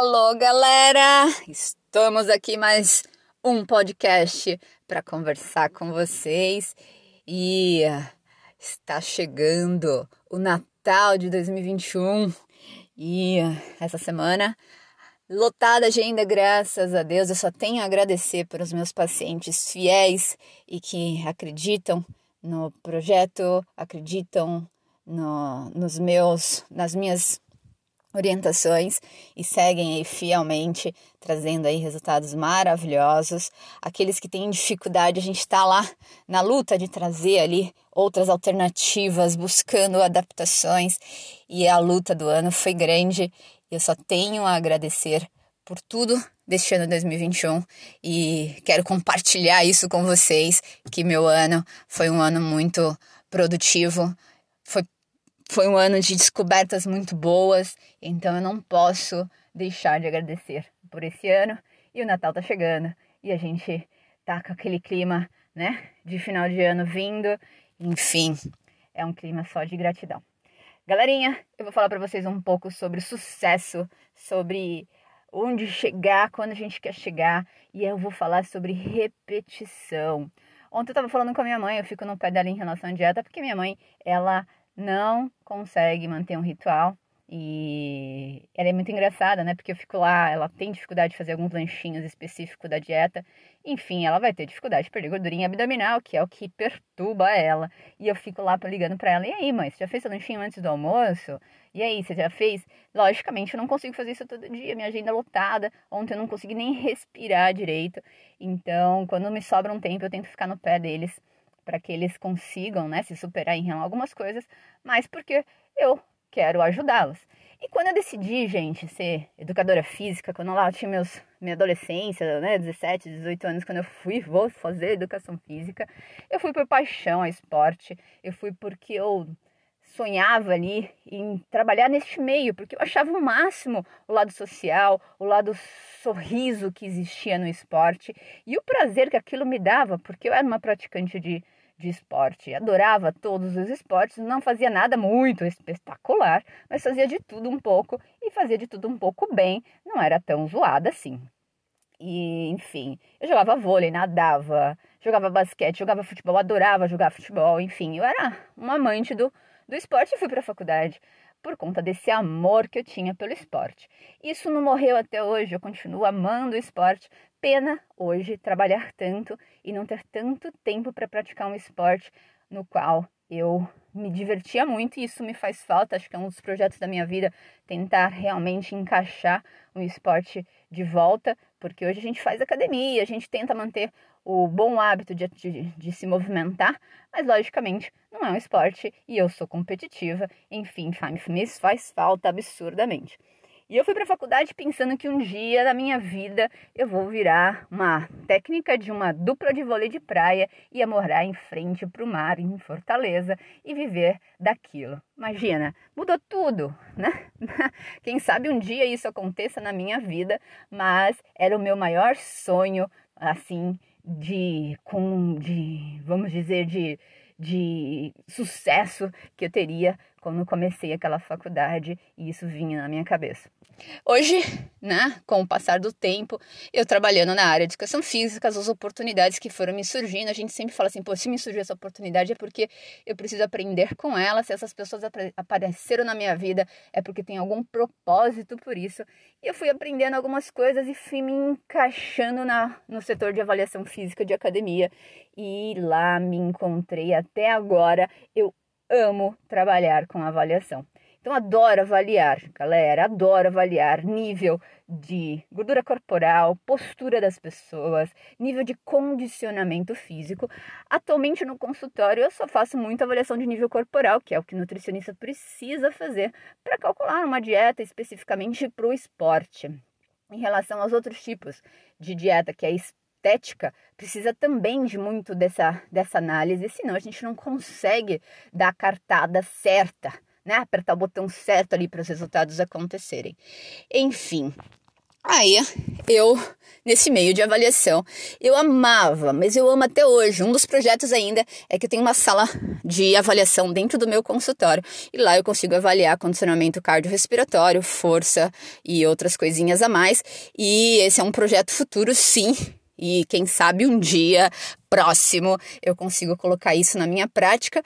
Alô, galera! Estamos aqui mais um podcast para conversar com vocês e está chegando o Natal de 2021 e essa semana lotada agenda, graças a Deus. Eu só tenho a agradecer para os meus pacientes fiéis e que acreditam no projeto, acreditam no, nos meus, nas minhas orientações e seguem aí fielmente, trazendo aí resultados maravilhosos. Aqueles que têm dificuldade, a gente está lá na luta de trazer ali outras alternativas, buscando adaptações e a luta do ano foi grande. Eu só tenho a agradecer por tudo deste ano 2021 e quero compartilhar isso com vocês, que meu ano foi um ano muito produtivo, foi um ano de descobertas muito boas, então eu não posso deixar de agradecer por esse ano. E o Natal tá chegando e a gente tá com aquele clima, né, de final de ano vindo. Enfim, é um clima só de gratidão. Galerinha, eu vou falar para vocês um pouco sobre sucesso, sobre onde chegar, quando a gente quer chegar, e eu vou falar sobre repetição. Ontem eu tava falando com a minha mãe, eu fico no pé dela em relação à dieta, porque minha mãe, ela não consegue manter um ritual. E ela é muito engraçada, né? Porque eu fico lá, ela tem dificuldade de fazer alguns lanchinhos específicos da dieta. Enfim, ela vai ter dificuldade de perder gordurinha abdominal, que é o que perturba ela. E eu fico lá ligando para ela: e aí, mãe, você já fez seu lanchinho antes do almoço? E aí, você já fez? Logicamente, eu não consigo fazer isso todo dia, minha agenda é lotada. Ontem eu não consegui nem respirar direito. Então, quando me sobra um tempo, eu tento ficar no pé deles para que eles consigam né, se superar em algumas coisas, mas porque eu quero ajudá-los. E quando eu decidi, gente, ser educadora física, quando lá eu tinha meus, minha adolescência, né, 17, 18 anos, quando eu fui, vou fazer educação física, eu fui por paixão ao esporte, eu fui porque eu sonhava ali em trabalhar neste meio, porque eu achava o máximo o lado social, o lado sorriso que existia no esporte e o prazer que aquilo me dava, porque eu era uma praticante de de esporte. Adorava todos os esportes, não fazia nada muito espetacular, mas fazia de tudo um pouco e fazia de tudo um pouco bem, não era tão zoada assim. E, enfim, eu jogava vôlei, nadava, jogava basquete, jogava futebol, adorava jogar futebol, enfim, eu era uma amante do, do esporte e fui para a faculdade por conta desse amor que eu tinha pelo esporte. Isso não morreu até hoje, eu continuo amando o esporte. Pena hoje trabalhar tanto e não ter tanto tempo para praticar um esporte no qual eu me divertia muito e isso me faz falta. Acho que é um dos projetos da minha vida tentar realmente encaixar um esporte de volta, porque hoje a gente faz academia, a gente tenta manter o bom hábito de, de, de, se movimentar, mas logicamente não é um esporte e eu sou competitiva, enfim, me faz falta absurdamente. E eu fui para a faculdade pensando que um dia na minha vida eu vou virar uma técnica de uma dupla de vôlei de praia e morar em frente para o mar em Fortaleza e viver daquilo. Imagina, mudou tudo, né? Quem sabe um dia isso aconteça na minha vida, mas era o meu maior sonho, assim, de com de, vamos dizer, de de sucesso que eu teria quando comecei aquela faculdade e isso vinha na minha cabeça. Hoje, né, com o passar do tempo, eu trabalhando na área de educação física, as oportunidades que foram me surgindo, a gente sempre fala assim, pô, se me surgiu essa oportunidade é porque eu preciso aprender com ela, se essas pessoas apareceram na minha vida é porque tem algum propósito por isso. E eu fui aprendendo algumas coisas e fui me encaixando na, no setor de avaliação física de academia e lá me encontrei até agora. Eu amo trabalhar com avaliação. Então, adoro avaliar, galera, adoro avaliar nível de gordura corporal, postura das pessoas, nível de condicionamento físico. Atualmente no consultório eu só faço muita avaliação de nível corporal, que é o que o nutricionista precisa fazer para calcular uma dieta especificamente para o esporte. Em relação aos outros tipos de dieta, que é estética, precisa também de muito dessa, dessa análise, senão a gente não consegue dar a cartada certa né? Apertar o botão certo ali para os resultados acontecerem. Enfim, Aí eu nesse meio de avaliação. Eu amava, mas eu amo até hoje. Um dos projetos ainda é que eu tenho uma sala de avaliação dentro do meu consultório e lá eu consigo avaliar condicionamento cardiorrespiratório, força e outras coisinhas a mais. E esse é um projeto futuro, sim. E quem sabe um dia próximo eu consigo colocar isso na minha prática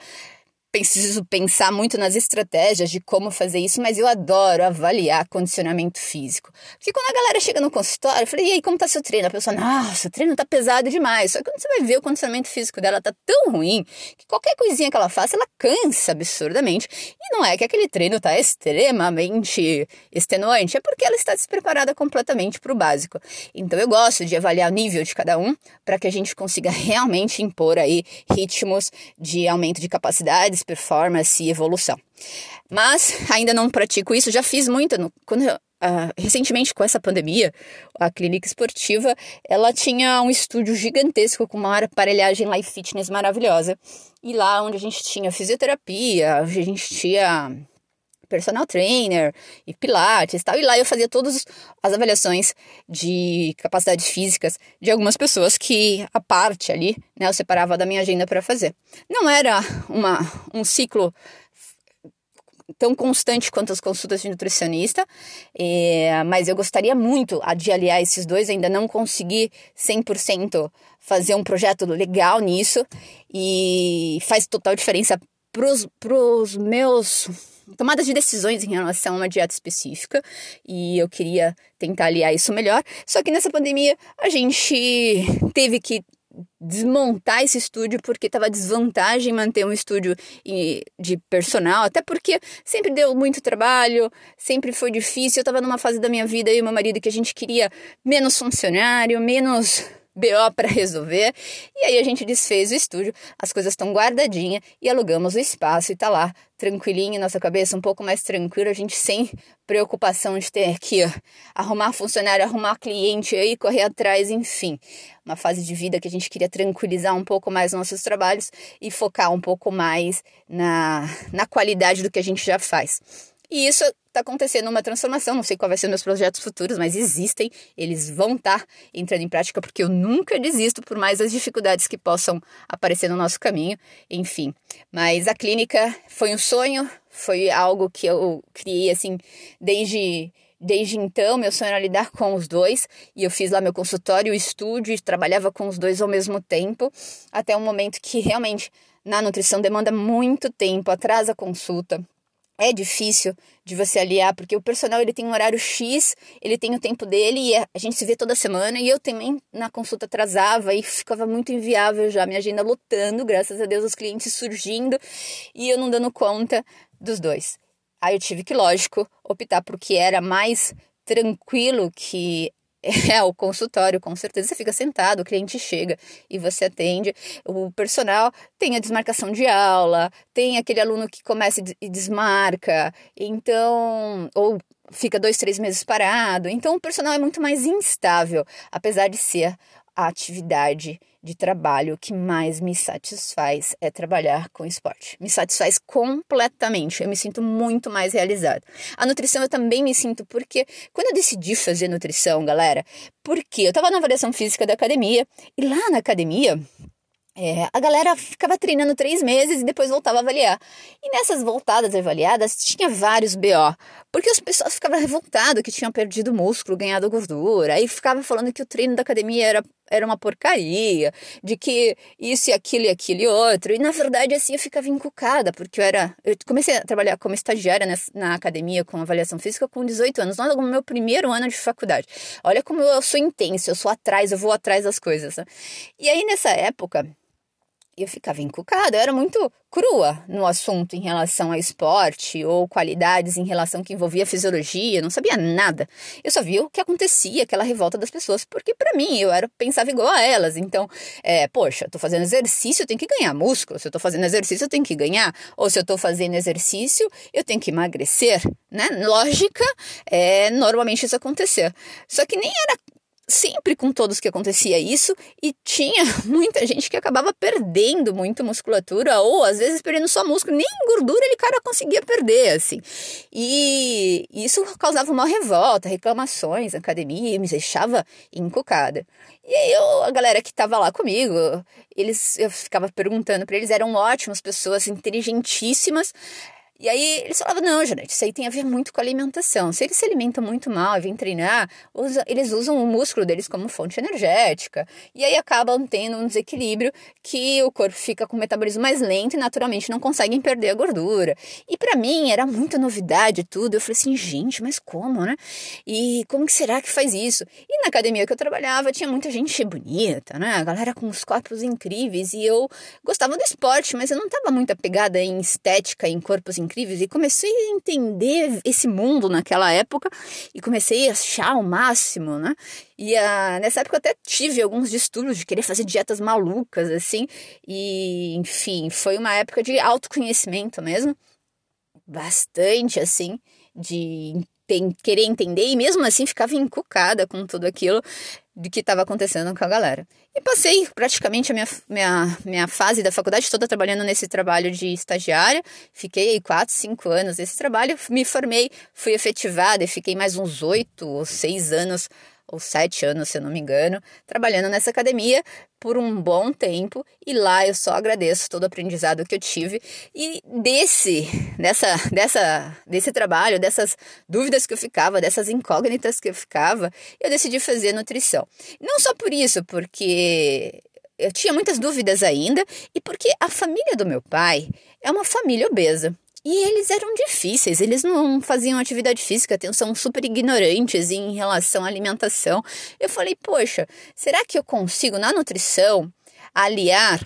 preciso pensar muito nas estratégias de como fazer isso, mas eu adoro avaliar condicionamento físico. Porque quando a galera chega no consultório, eu falei, e aí, como tá seu treino? A pessoa, nossa, o treino tá pesado demais. Só que quando você vai ver o condicionamento físico dela tá tão ruim que qualquer coisinha que ela faça, ela cansa absurdamente. E não é que aquele treino tá extremamente extenuante, é porque ela está despreparada completamente para o básico. Então eu gosto de avaliar o nível de cada um para que a gente consiga realmente impor aí ritmos de aumento de capacidades performance e evolução. Mas ainda não pratico isso, já fiz muito. No, quando Uh, recentemente com essa pandemia, a clínica esportiva, ela tinha um estúdio gigantesco com uma aparelhagem life fitness maravilhosa. E lá onde a gente tinha fisioterapia, a gente tinha personal trainer e pilates e tal. E lá eu fazia todas as avaliações de capacidades físicas de algumas pessoas que a parte ali, né, eu separava da minha agenda para fazer. Não era uma, um ciclo tão constante quanto as consultas de nutricionista, é, mas eu gostaria muito de aliar esses dois, ainda não consegui 100% fazer um projeto legal nisso e faz total diferença para os meus tomadas de decisões em relação a uma dieta específica e eu queria tentar aliar isso melhor. Só que nessa pandemia a gente teve que desmontar esse estúdio porque estava desvantagem manter um estúdio de personal, até porque sempre deu muito trabalho, sempre foi difícil. Eu estava numa fase da minha vida e meu marido que a gente queria menos funcionário, menos BO para resolver. E aí a gente desfez o estúdio, as coisas estão guardadinhas e alugamos o espaço e tá lá, tranquilinho, nossa cabeça um pouco mais tranquila, a gente sem preocupação de ter que arrumar funcionário, arrumar cliente aí, correr atrás, enfim. Uma fase de vida que a gente queria tranquilizar um pouco mais nossos trabalhos e focar um pouco mais na, na qualidade do que a gente já faz. E isso está acontecendo uma transformação. Não sei qual vai ser meus projetos futuros, mas existem, eles vão estar tá entrando em prática, porque eu nunca desisto, por mais as dificuldades que possam aparecer no nosso caminho, enfim. Mas a clínica foi um sonho, foi algo que eu criei assim desde Desde então, meu sonho era lidar com os dois, e eu fiz lá meu consultório, estúdio, e trabalhava com os dois ao mesmo tempo, até um momento que realmente na nutrição demanda muito tempo, atrasa a consulta, é difícil de você aliar, porque o personal ele tem um horário X, ele tem o tempo dele e a gente se vê toda semana e eu também na consulta atrasava e ficava muito inviável já, minha agenda lotando, graças a Deus os clientes surgindo e eu não dando conta dos dois. Aí eu tive que, lógico, optar por que era mais tranquilo, que é o consultório, com certeza você fica sentado, o cliente chega e você atende. O personal tem a desmarcação de aula, tem aquele aluno que começa e desmarca, então, ou fica dois, três meses parado. Então, o personal é muito mais instável, apesar de ser a atividade de trabalho que mais me satisfaz é trabalhar com esporte. Me satisfaz completamente. Eu me sinto muito mais realizada. A nutrição eu também me sinto porque quando eu decidi fazer nutrição, galera, porque eu estava na avaliação física da academia e lá na academia é, a galera ficava treinando três meses e depois voltava a avaliar. E nessas voltadas avaliadas tinha vários BO, porque as pessoas ficavam revoltadas que tinham perdido músculo, ganhado gordura, aí ficava falando que o treino da academia era, era uma porcaria, de que isso e aquilo e aquilo e outro. E na verdade, assim, eu ficava encucada, porque eu era. Eu comecei a trabalhar como estagiária na, na academia com avaliação física com 18 anos, no meu primeiro ano de faculdade. Olha como eu sou intensa, eu sou atrás, eu vou atrás das coisas. Né? E aí nessa época eu ficava encucada, eu era muito crua no assunto em relação a esporte ou qualidades em relação que envolvia fisiologia, não sabia nada. Eu só via o que acontecia, aquela revolta das pessoas, porque para mim eu era pensava igual a elas. Então, é, poxa, tô fazendo exercício, eu tenho que ganhar músculo. Se eu tô fazendo exercício, eu tenho que ganhar. Ou se eu tô fazendo exercício, eu tenho que emagrecer, né? Lógica, é normalmente isso acontecer. Só que nem era sempre com todos que acontecia isso e tinha muita gente que acabava perdendo muito musculatura ou às vezes perdendo só músculo, nem gordura ele cara conseguia perder assim. E isso causava uma revolta, reclamações na academia, me deixava encucada. E aí eu, a galera que estava lá comigo, eles eu ficava perguntando para eles, eram ótimas pessoas, inteligentíssimas, e aí eles falavam, não, Janete, isso aí tem a ver muito com alimentação. Se eles se alimentam muito mal e vêm treinar, usa, eles usam o músculo deles como fonte energética. E aí acabam tendo um desequilíbrio que o corpo fica com o metabolismo mais lento e naturalmente não conseguem perder a gordura. E para mim era muita novidade tudo. Eu falei assim, gente, mas como, né? E como que será que faz isso? E na academia que eu trabalhava tinha muita gente bonita, né? A galera com os corpos incríveis. E eu gostava do esporte, mas eu não estava muito apegada em estética, em corpos incríveis e comecei a entender esse mundo naquela época e comecei a achar o máximo, né? E uh, nessa época eu até tive alguns distúrbios de querer fazer dietas malucas, assim, e enfim, foi uma época de autoconhecimento mesmo, bastante assim, de querer entender e mesmo assim ficava encucada com tudo aquilo de que estava acontecendo com a galera. E passei praticamente a minha, minha, minha fase da faculdade toda trabalhando nesse trabalho de estagiária. Fiquei quatro, cinco anos nesse trabalho, me formei, fui efetivada e fiquei mais uns oito ou seis anos ou sete anos, se eu não me engano, trabalhando nessa academia por um bom tempo e lá eu só agradeço todo o aprendizado que eu tive e desse dessa dessa desse trabalho, dessas dúvidas que eu ficava, dessas incógnitas que eu ficava, eu decidi fazer nutrição. Não só por isso, porque eu tinha muitas dúvidas ainda e porque a família do meu pai é uma família obesa. E eles eram difíceis, eles não faziam atividade física, são super ignorantes em relação à alimentação. Eu falei, poxa, será que eu consigo na nutrição aliar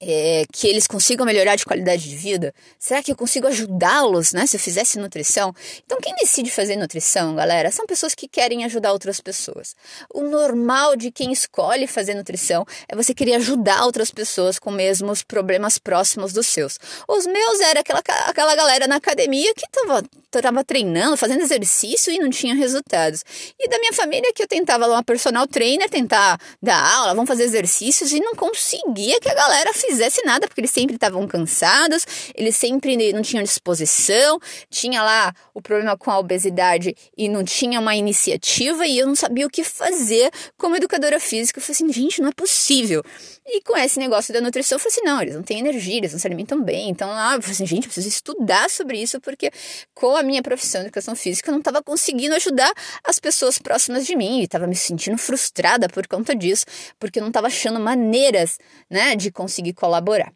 é, que eles consigam melhorar de qualidade de vida? Será que eu consigo ajudá-los, né? Se eu fizesse nutrição? Então, quem decide fazer nutrição, galera, são pessoas que querem ajudar outras pessoas. O normal de quem escolhe fazer nutrição é você querer ajudar outras pessoas com mesmos problemas próximos dos seus. Os meus era aquela, aquela galera na academia que tava, tava treinando, fazendo exercício e não tinha resultados. E da minha família que eu tentava lá uma personal trainer, tentar dar aula, vamos fazer exercícios e não conseguia que a galera fizesse nada, porque eles sempre estavam cansados, eles sempre não tinham disposição, tinha lá o problema com a obesidade e não tinha uma iniciativa e eu não sabia o que fazer como educadora física. Eu falei assim, gente, não é possível. E com esse negócio da nutrição, eu falei assim, não, eles não têm energia, eles não se alimentam bem. Então, lá, eu falei assim, gente, eu preciso estudar sobre isso, porque com a minha profissão de educação física, eu não estava conseguindo ajudar as pessoas próximas de mim e estava me sentindo frustrada por conta disso, porque eu não estava achando maneiras, né, de conseguir colaborar.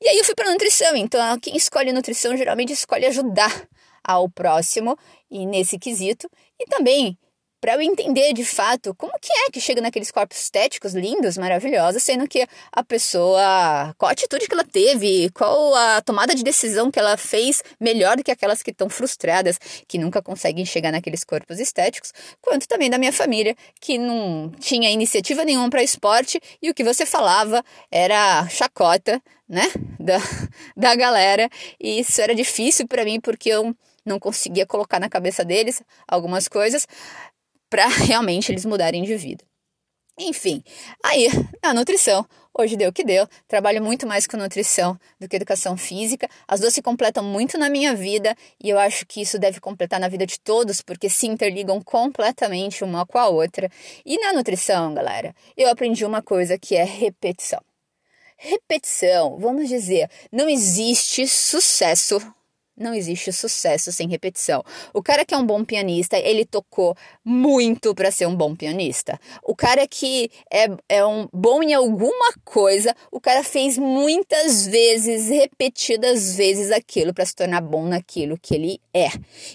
E aí eu fui para nutrição, então quem escolhe nutrição geralmente escolhe ajudar ao próximo e nesse quesito e também para eu entender de fato como que é que chega naqueles corpos estéticos lindos, maravilhosos, sendo que a pessoa, qual a atitude que ela teve, qual a tomada de decisão que ela fez melhor do que aquelas que estão frustradas, que nunca conseguem chegar naqueles corpos estéticos, quanto também da minha família, que não tinha iniciativa nenhuma para esporte e o que você falava era chacota, né, da, da galera, e isso era difícil para mim porque eu não conseguia colocar na cabeça deles algumas coisas para realmente eles mudarem de vida. Enfim, aí a nutrição, hoje deu o que deu, trabalho muito mais com nutrição do que educação física. As duas se completam muito na minha vida e eu acho que isso deve completar na vida de todos, porque se interligam completamente uma com a outra. E na nutrição, galera, eu aprendi uma coisa que é repetição. Repetição, vamos dizer, não existe sucesso não existe sucesso sem repetição. O cara que é um bom pianista, ele tocou muito para ser um bom pianista. O cara que é, é um bom em alguma coisa, o cara fez muitas vezes, repetidas vezes aquilo para se tornar bom naquilo que ele é.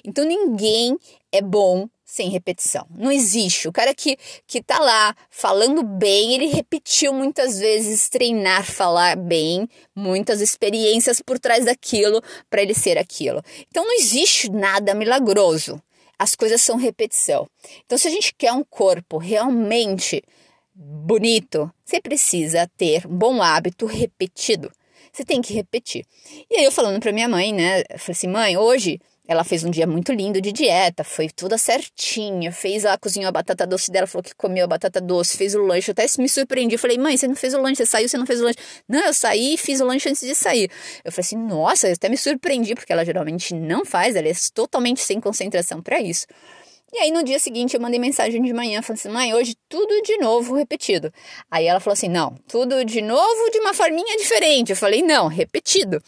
Então ninguém é bom sem repetição. Não existe. O cara que, que tá lá falando bem, ele repetiu muitas vezes treinar falar bem, muitas experiências por trás daquilo para ele ser aquilo. Então não existe nada milagroso. As coisas são repetição. Então se a gente quer um corpo realmente bonito, você precisa ter um bom hábito repetido. Você tem que repetir. E aí eu falando para minha mãe, né, eu falei assim: "Mãe, hoje ela fez um dia muito lindo de dieta, foi toda certinha, fez lá, cozinhou a batata doce dela, falou que comeu a batata doce, fez o lanche, eu até me surpreendi, falei, mãe, você não fez o lanche, você saiu, você não fez o lanche. Não, eu saí e fiz o lanche antes de sair. Eu falei assim, nossa, eu até me surpreendi, porque ela geralmente não faz, ela é totalmente sem concentração para isso. E aí no dia seguinte eu mandei mensagem de manhã, falando assim, mãe, hoje tudo de novo repetido. Aí ela falou assim, não, tudo de novo de uma forminha diferente. Eu falei, não, repetido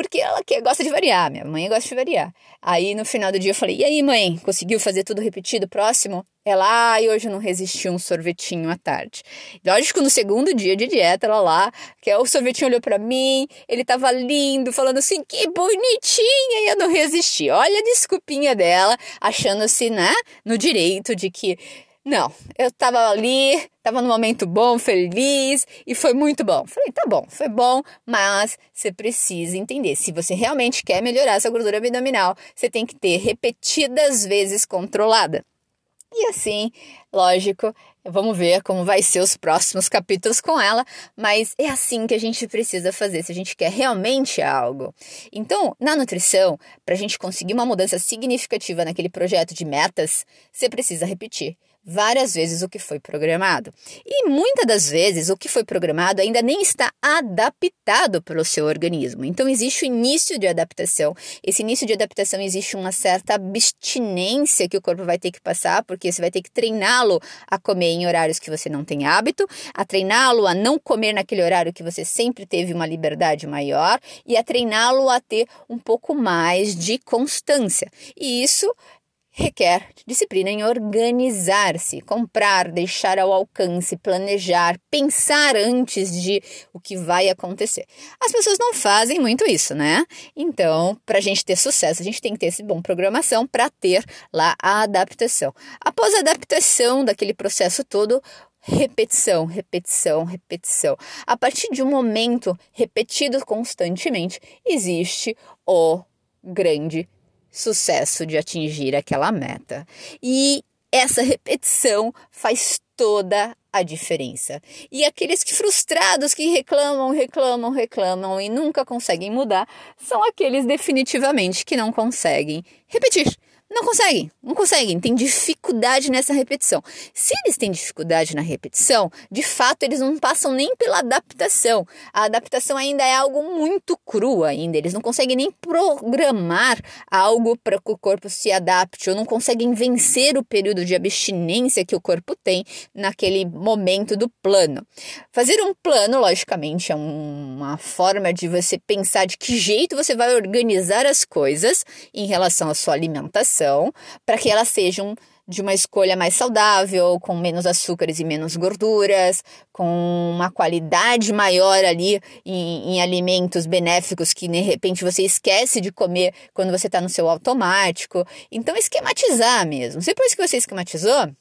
porque ela que gosta de variar, minha mãe gosta de variar. Aí no final do dia eu falei: "E aí, mãe, conseguiu fazer tudo repetido próximo?" Ela, ai, hoje eu não resisti um sorvetinho à tarde. Lógico, no segundo dia de dieta, ela lá, que é o sorvetinho olhou para mim, ele tava lindo, falando assim, que bonitinha, e eu não resisti. Olha a desculpinha dela, achando-se, né, no direito de que não, eu tava ali, tava num momento bom, feliz e foi muito bom. Falei, tá bom, foi bom, mas você precisa entender. Se você realmente quer melhorar essa gordura abdominal, você tem que ter repetidas vezes controlada. E assim, lógico, vamos ver como vai ser os próximos capítulos com ela, mas é assim que a gente precisa fazer se a gente quer realmente algo. Então, na nutrição, para a gente conseguir uma mudança significativa naquele projeto de metas, você precisa repetir várias vezes o que foi programado. E muitas das vezes o que foi programado ainda nem está adaptado pelo seu organismo. Então existe o início de adaptação. Esse início de adaptação existe uma certa abstinência que o corpo vai ter que passar, porque você vai ter que treiná-lo a comer em horários que você não tem hábito, a treiná-lo a não comer naquele horário que você sempre teve uma liberdade maior e a treiná-lo a ter um pouco mais de constância. E isso requer disciplina em organizar-se, comprar, deixar ao alcance, planejar, pensar antes de o que vai acontecer. As pessoas não fazem muito isso, né? Então, para a gente ter sucesso, a gente tem que ter esse bom programação para ter lá a adaptação. Após a adaptação daquele processo todo, repetição, repetição, repetição. A partir de um momento repetido constantemente, existe o grande sucesso de atingir aquela meta. E essa repetição faz toda a diferença. E aqueles que frustrados que reclamam, reclamam, reclamam e nunca conseguem mudar, são aqueles definitivamente que não conseguem repetir. Não conseguem, não conseguem, tem dificuldade nessa repetição. Se eles têm dificuldade na repetição, de fato eles não passam nem pela adaptação. A adaptação ainda é algo muito cru ainda, eles não conseguem nem programar algo para que o corpo se adapte, ou não conseguem vencer o período de abstinência que o corpo tem naquele momento do plano. Fazer um plano, logicamente, é uma forma de você pensar de que jeito você vai organizar as coisas em relação à sua alimentação para que elas sejam de uma escolha mais saudável, com menos açúcares e menos gorduras, com uma qualidade maior ali em, em alimentos benéficos que de repente você esquece de comer quando você está no seu automático. Então, esquematizar mesmo. Depois que você esquematizou,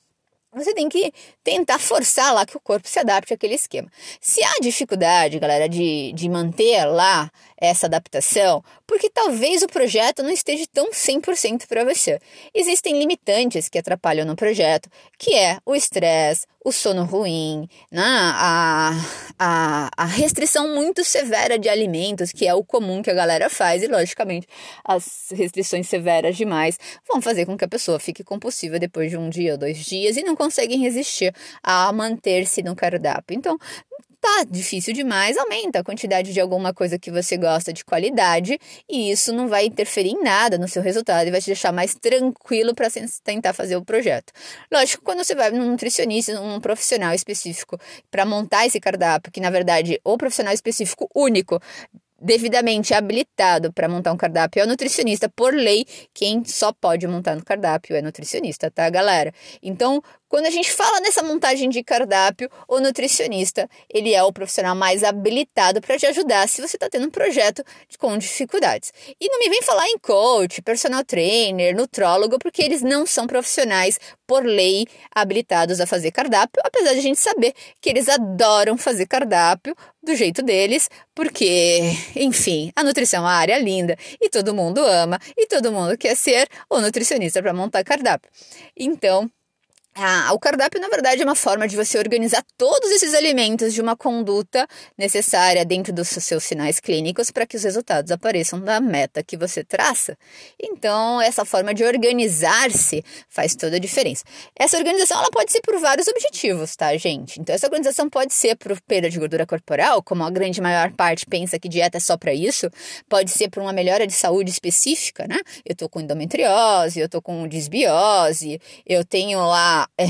você tem que tentar forçar lá que o corpo se adapte àquele esquema. Se há dificuldade, galera, de, de manter lá essa adaptação, porque talvez o projeto não esteja tão 100% para você. Existem limitantes que atrapalham no projeto, que é o estresse, o sono ruim, né? a, a, a restrição muito severa de alimentos, que é o comum que a galera faz, e logicamente as restrições severas demais vão fazer com que a pessoa fique compulsiva depois de um dia ou dois dias e não conseguem resistir a manter-se no cardápio. Então, Tá difícil demais, aumenta a quantidade de alguma coisa que você gosta de qualidade e isso não vai interferir em nada no seu resultado e vai te deixar mais tranquilo para tentar fazer o projeto. Lógico, quando você vai num nutricionista, num profissional específico para montar esse cardápio, que na verdade o profissional específico único devidamente habilitado para montar um cardápio é o nutricionista. Por lei, quem só pode montar no cardápio é nutricionista, tá, galera? Então, quando a gente fala nessa montagem de cardápio, o nutricionista, ele é o profissional mais habilitado para te ajudar se você está tendo um projeto com dificuldades. E não me vem falar em coach, personal trainer, nutrólogo, porque eles não são profissionais por lei habilitados a fazer cardápio, apesar de a gente saber que eles adoram fazer cardápio do jeito deles, porque, enfim, a nutrição é uma área linda e todo mundo ama e todo mundo quer ser o nutricionista para montar cardápio. Então, Ah, o cardápio, na verdade, é uma forma de você organizar todos esses alimentos de uma conduta necessária dentro dos seus sinais clínicos para que os resultados apareçam da meta que você traça. Então, essa forma de organizar-se faz toda a diferença. Essa organização ela pode ser por vários objetivos, tá, gente? Então, essa organização pode ser por perda de gordura corporal, como a grande maior parte pensa que dieta é só para isso, pode ser por uma melhora de saúde específica, né? Eu tô com endometriose, eu tô com disbiose, eu tenho lá é,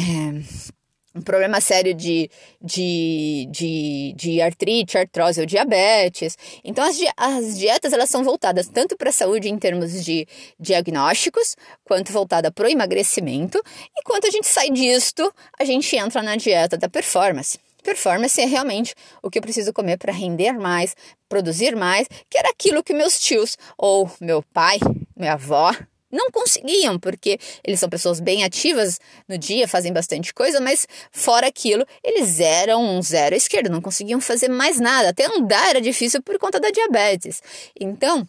um problema sério de, de, de, de artrite, artrose ou diabetes. Então, as, as dietas elas são voltadas tanto para a saúde em termos de diagnósticos, quanto voltada para o emagrecimento. E quando a gente sai disto, a gente entra na dieta da performance. Performance é realmente o que eu preciso comer para render mais, produzir mais, que era aquilo que meus tios ou meu pai, minha avó não conseguiam, porque eles são pessoas bem ativas no dia, fazem bastante coisa, mas fora aquilo, eles eram um zero à esquerda, não conseguiam fazer mais nada. Até andar era difícil por conta da diabetes. Então,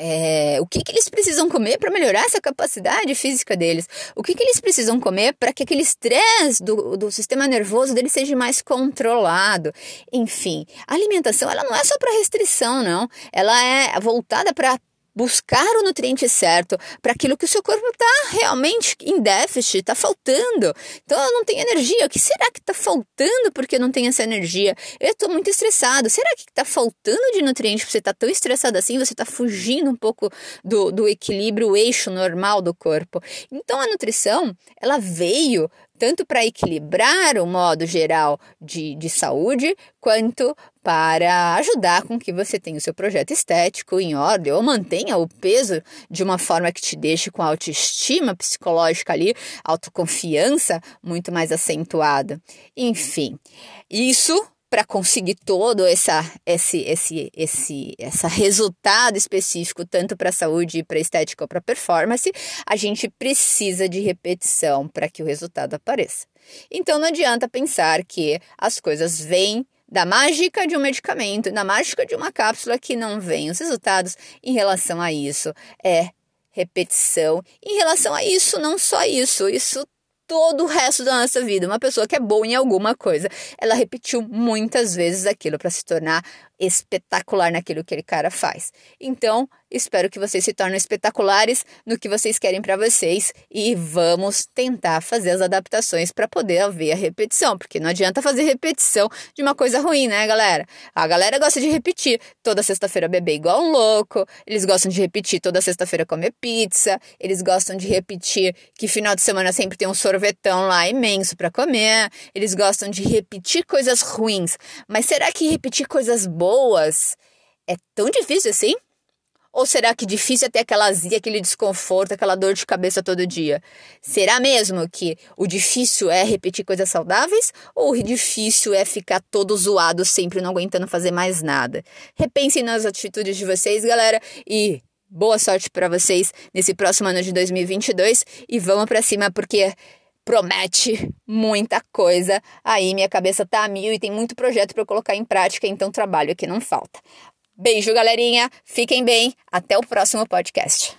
é, o que, que eles precisam comer para melhorar essa capacidade física deles? O que, que eles precisam comer para que aquele estresse do, do sistema nervoso deles seja mais controlado? Enfim, a alimentação ela não é só para restrição, não. Ela é voltada para buscar o nutriente certo para aquilo que o seu corpo está realmente em déficit, está faltando. Então eu não tenho energia. O que será que está faltando porque não tem essa energia? Eu estou muito estressado. Será que está faltando de nutriente? Você está tão estressado assim, você está fugindo um pouco do, do equilíbrio, o eixo normal do corpo. Então a nutrição, ela veio tanto para equilibrar o modo geral de, de saúde, quanto para ajudar com que você tenha o seu projeto estético em ordem ou mantenha o peso de uma forma que te deixe com autoestima psicológica ali, autoconfiança muito mais acentuada. Enfim, isso para conseguir todo essa, esse, esse, esse essa resultado específico, tanto para a saúde, para estética ou para performance, a gente precisa de repetição para que o resultado apareça. Então não adianta pensar que as coisas vêm da mágica de um medicamento, da mágica de uma cápsula que não vem. Os resultados em relação a isso é repetição. Em relação a isso, não só isso, isso todo o resto da nossa vida. Uma pessoa que é boa em alguma coisa, ela repetiu muitas vezes aquilo para se tornar espetacular naquilo que aquele cara faz. Então, espero que vocês se tornem espetaculares no que vocês querem para vocês e vamos tentar fazer as adaptações para poder haver a repetição, porque não adianta fazer repetição de uma coisa ruim, né, galera? A galera gosta de repetir toda sexta-feira beber igual um louco, eles gostam de repetir toda sexta-feira comer pizza, eles gostam de repetir que final de semana sempre tem um sorvetão lá imenso para comer, eles gostam de repetir coisas ruins. Mas será que repetir coisas boas boas é tão difícil assim? Ou será que difícil é ter aquela azia, aquele desconforto, aquela dor de cabeça todo dia? Será mesmo que o difícil é repetir coisas saudáveis? Ou o difícil é ficar todo zoado sempre, não aguentando fazer mais nada? Repensem nas atitudes de vocês, galera, e boa sorte para vocês nesse próximo ano de 2022 e vamos para cima porque promete muita coisa. Aí minha cabeça tá a mil e tem muito projeto para colocar em prática, então trabalho aqui não falta. Beijo, galerinha. Fiquem bem. Até o próximo podcast.